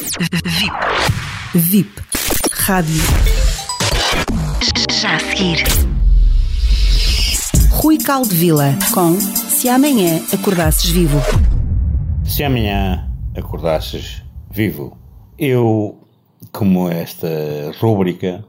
VIP. VIP. Rádio. Já a seguir. Rui Caldevila com Se Amanhã Acordasses Vivo. Se amanhã acordasses vivo, eu, como esta rúbrica,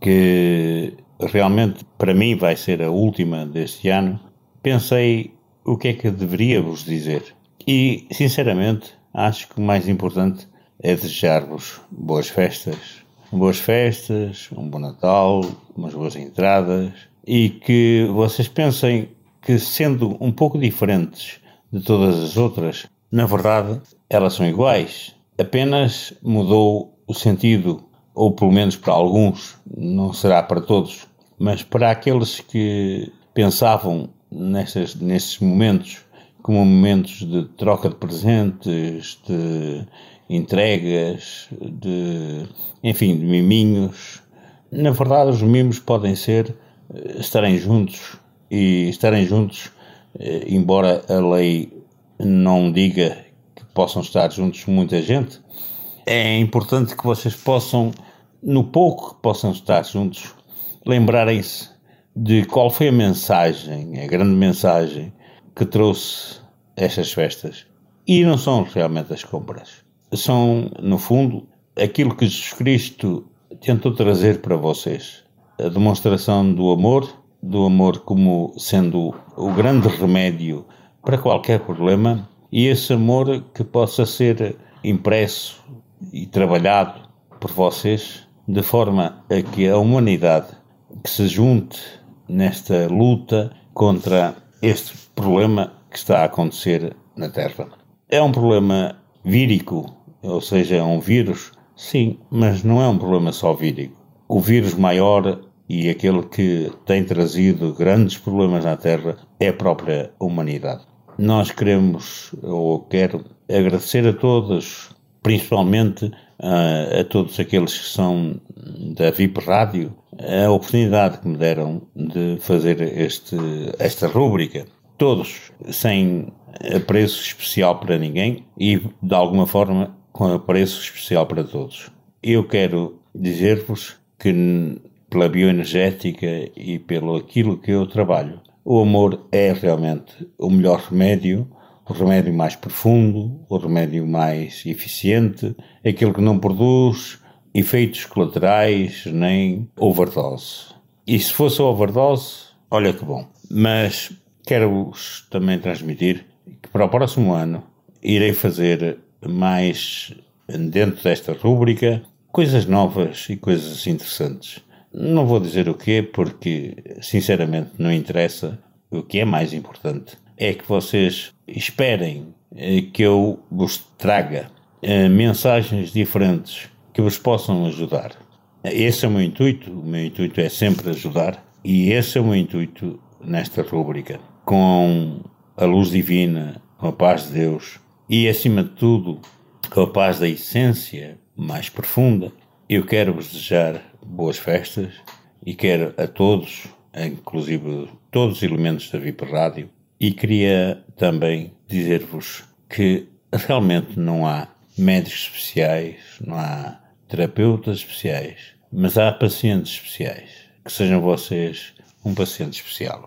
que realmente para mim vai ser a última deste ano, pensei o que é que deveria vos dizer. E, sinceramente, acho que o mais importante é desejar-vos boas festas. Boas festas, um bom Natal, umas boas entradas e que vocês pensem que, sendo um pouco diferentes de todas as outras, na verdade elas são iguais. Apenas mudou o sentido, ou pelo menos para alguns, não será para todos, mas para aqueles que pensavam nestes, momentos como momentos de troca de presentes, de entregas, de, enfim, de miminhos. Na verdade, os mimos podem ser eh, estarem juntos e estarem juntos, eh, embora a lei não diga que possam estar juntos muita gente, é importante que vocês possam, no pouco que possam estar juntos, lembrarem-se de qual foi a mensagem, a grande mensagem que trouxe estas festas. E não são realmente as compras. São, no fundo, aquilo que Jesus Cristo tentou trazer para vocês. A demonstração do amor, do amor como sendo o grande remédio para qualquer problema, e esse amor que possa ser impresso e trabalhado por vocês de forma a que a humanidade que se junte nesta luta contra este problema que está a acontecer na Terra. É um problema vírico, ou seja, é um vírus, sim, mas não é um problema só vírico. O vírus maior e aquele que tem trazido grandes problemas na Terra é a própria humanidade. Nós queremos, ou quero, agradecer a todos, principalmente a, a todos aqueles que são da VIP Rádio, a oportunidade que me deram de fazer este, esta rúbrica. Todos, sem apreço especial para ninguém e, de alguma forma, com apreço especial para todos. Eu quero dizer-vos que, pela bioenergética e pelo aquilo que eu trabalho, o amor é realmente o melhor remédio, o remédio mais profundo, o remédio mais eficiente, aquele que não produz efeitos colaterais nem overdose. E se fosse overdose, olha que bom. Mas quero-vos também transmitir que para o próximo ano irei fazer mais dentro desta rúbrica coisas novas e coisas interessantes. Não vou dizer o quê, porque sinceramente não interessa. O que é mais importante é que vocês esperem eh, que eu vos traga eh, mensagens diferentes que vos possam ajudar. Esse é o meu intuito, o meu intuito é sempre ajudar e esse é o meu intuito nesta rúbrica. Com a luz divina, com a paz de Deus e, acima de tudo, com a paz da essência mais profunda, eu quero vos desejar boas festas e quero a todos, inclusive todos os elementos da VIP Rádio, e queria também dizer-vos que realmente não há médicos especiais, não há terapeutas especiais, mas há pacientes especiais. Que sejam vocês um paciente especial.